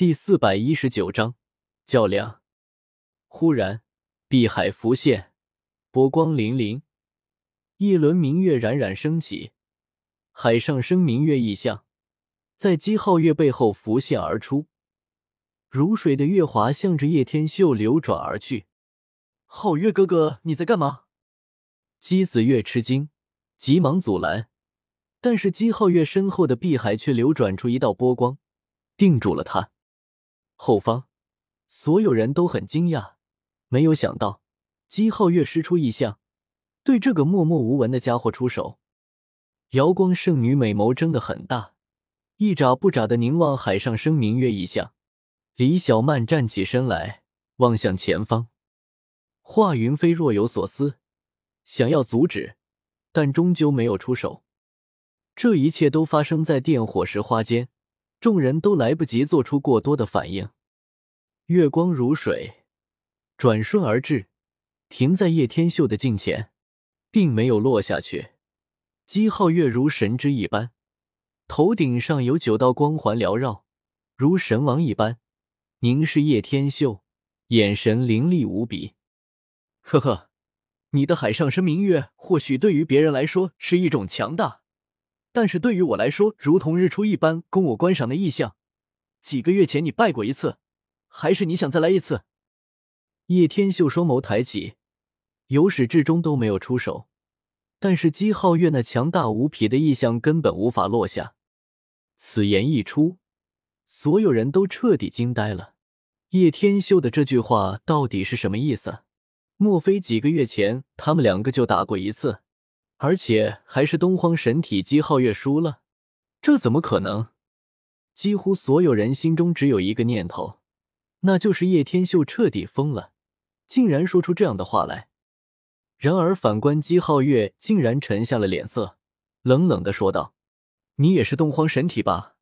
第四百一十九章较量。忽然，碧海浮现，波光粼粼，一轮明月冉冉升起，海上升明月异象，在姬皓月背后浮现而出。如水的月华向着叶天秀流转而去。皓月哥哥，你在干嘛？姬子月吃惊，急忙阻拦，但是姬皓月身后的碧海却流转出一道波光，定住了他。后方，所有人都很惊讶，没有想到姬皓月施出异象，对这个默默无闻的家伙出手。瑶光圣女美眸睁得很大，一眨不眨的凝望海上生明月异象。李小曼站起身来，望向前方。华云飞若有所思，想要阻止，但终究没有出手。这一切都发生在电火石花间。众人都来不及做出过多的反应，月光如水，转瞬而至，停在叶天秀的镜前，并没有落下去。姬皓月如神之一般，头顶上有九道光环缭绕，如神王一般凝视叶天秀，眼神凌厉无比。呵呵，你的海上生明月，或许对于别人来说是一种强大。但是对于我来说，如同日出一般供我观赏的异象。几个月前你败过一次，还是你想再来一次？叶天秀双眸抬起，由始至终都没有出手，但是姬皓月那强大无匹的异象根本无法落下。此言一出，所有人都彻底惊呆了。叶天秀的这句话到底是什么意思？莫非几个月前他们两个就打过一次？而且还是东荒神体姬皓月输了，这怎么可能？几乎所有人心中只有一个念头，那就是叶天秀彻底疯了，竟然说出这样的话来。然而反观姬皓月，竟然沉下了脸色，冷冷的说道：“你也是东荒神体吧？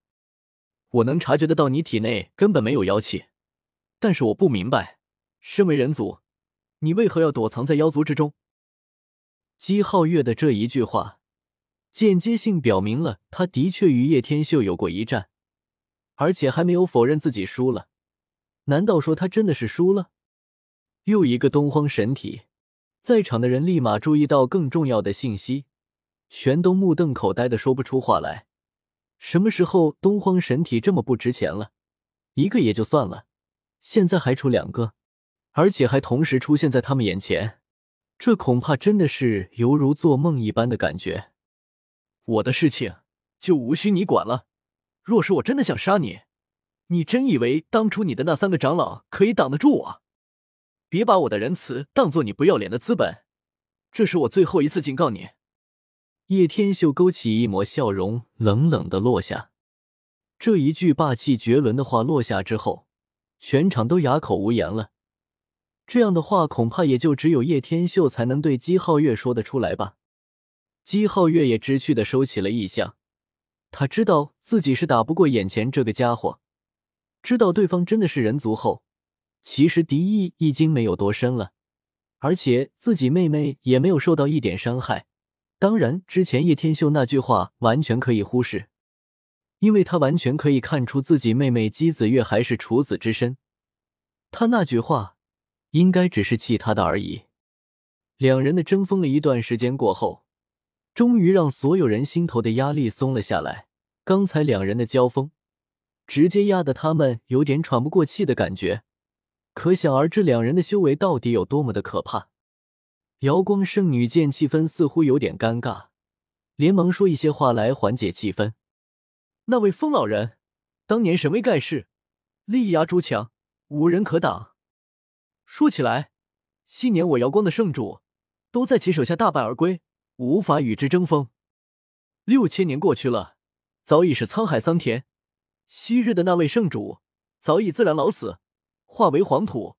我能察觉得到你体内根本没有妖气，但是我不明白，身为人族，你为何要躲藏在妖族之中？”姬皓月的这一句话，间接性表明了他的确与叶天秀有过一战，而且还没有否认自己输了。难道说他真的是输了？又一个东荒神体，在场的人立马注意到更重要的信息，全都目瞪口呆的说不出话来。什么时候东荒神体这么不值钱了？一个也就算了，现在还出两个，而且还同时出现在他们眼前。这恐怕真的是犹如做梦一般的感觉。我的事情就无需你管了。若是我真的想杀你，你真以为当初你的那三个长老可以挡得住我？别把我的仁慈当做你不要脸的资本。这是我最后一次警告你。叶天秀勾起一抹笑容，冷冷的落下。这一句霸气绝伦的话落下之后，全场都哑口无言了。这样的话，恐怕也就只有叶天秀才能对姬皓月说得出来吧。姬皓月也知趣的收起了异象，他知道自己是打不过眼前这个家伙，知道对方真的是人族后，其实敌意已经没有多深了，而且自己妹妹也没有受到一点伤害。当然，之前叶天秀那句话完全可以忽视，因为他完全可以看出自己妹妹姬子月还是处子之身，他那句话。应该只是气他的而已。两人的争锋了一段时间过后，终于让所有人心头的压力松了下来。刚才两人的交锋，直接压得他们有点喘不过气的感觉，可想而知两人的修为到底有多么的可怕。瑶光圣女见气氛似乎有点尴尬，连忙说一些话来缓解气氛。那位疯老人，当年神威盖世，力压诸强，无人可挡。说起来，昔年我瑶光的圣主都在其手下大败而归，无法与之争锋。六千年过去了，早已是沧海桑田。昔日的那位圣主早已自然老死，化为黄土。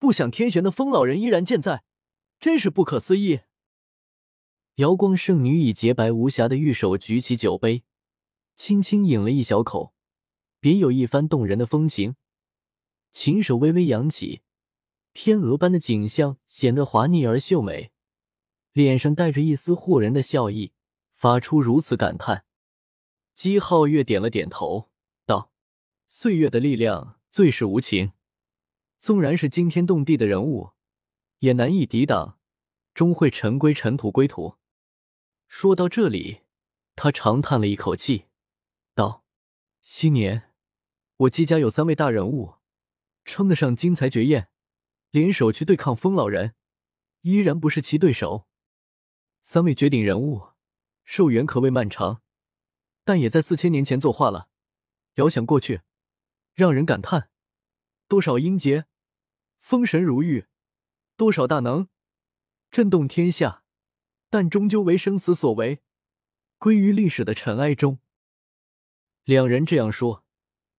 不想天玄的疯老人依然健在，真是不可思议。瑶光圣女以洁白无瑕的玉手举起酒杯，轻轻饮了一小口，别有一番动人的风情。琴手微微扬起。天鹅般的景象显得华丽而秀美，脸上带着一丝惑人的笑意，发出如此感叹。姬皓月点了点头，道：“岁月的力量最是无情，纵然是惊天动地的人物，也难以抵挡，终会尘归尘，土归土。说到这里，他长叹了一口气，道：“昔年我姬家有三位大人物，称得上惊才绝艳，联手去对抗风老人，依然不是其对手。三位绝顶人物，寿元可谓漫长，但也在四千年前作画了。遥想过去，让人感叹：多少英杰，风神如玉；多少大能，震动天下。”但终究为生死所为，归于历史的尘埃中。两人这样说，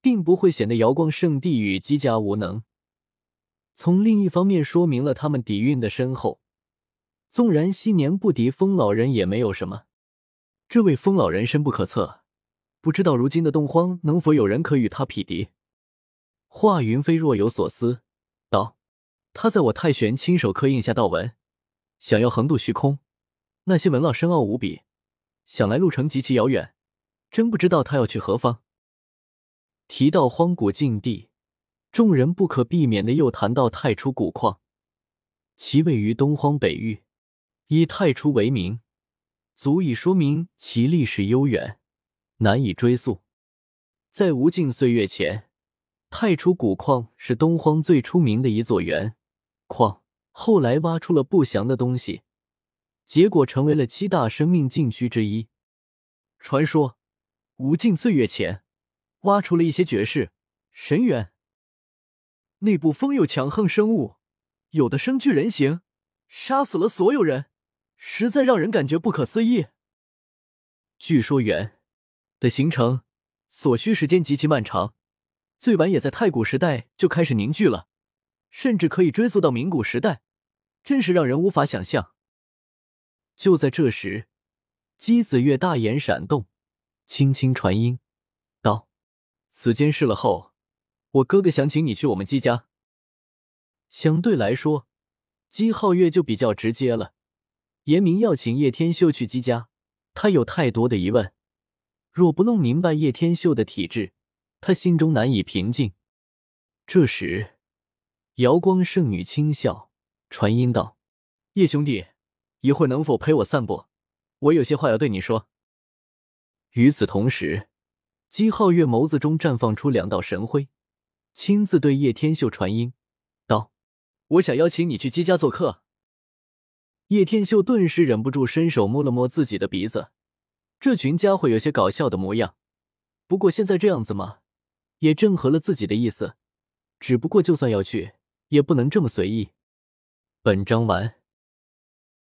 并不会显得瑶光圣地与姬家无能。从另一方面，说明了他们底蕴的深厚。纵然昔年不敌风老人，也没有什么。这位风老人深不可测，不知道如今的东荒能否有人可与他匹敌。华云飞若有所思道：“他在我太玄亲手刻印下道文，想要横渡虚空。”那些文烙深奥无比，想来路程极其遥远，真不知道他要去何方。提到荒古禁地，众人不可避免的又谈到太初古矿，其位于东荒北域，以太初为名，足以说明其历史悠远，难以追溯。在无尽岁月前，太初古矿是东荒最出名的一座原矿，后来挖出了不祥的东西。结果成为了七大生命禁区之一。传说无尽岁月前，挖出了一些绝世神元，内部封有强横生物，有的身具人形，杀死了所有人，实在让人感觉不可思议。据说元的形成所需时间极其漫长，最晚也在太古时代就开始凝聚了，甚至可以追溯到明古时代，真是让人无法想象。就在这时，姬子月大眼闪动，轻轻传音道：“此间事了后，我哥哥想请你去我们姬家。”相对来说，姬皓月就比较直接了，言明要请叶天秀去姬家。他有太多的疑问，若不弄明白叶天秀的体质，他心中难以平静。这时，瑶光圣女轻笑，传音道：“叶兄弟。”一会能否陪我散步？我有些话要对你说。与此同时，姬皓月眸子中绽放出两道神辉，亲自对叶天秀传音道：“我想邀请你去姬家做客。”叶天秀顿时忍不住伸手摸了摸自己的鼻子，这群家伙有些搞笑的模样。不过现在这样子嘛，也正合了自己的意思。只不过就算要去，也不能这么随意。本章完。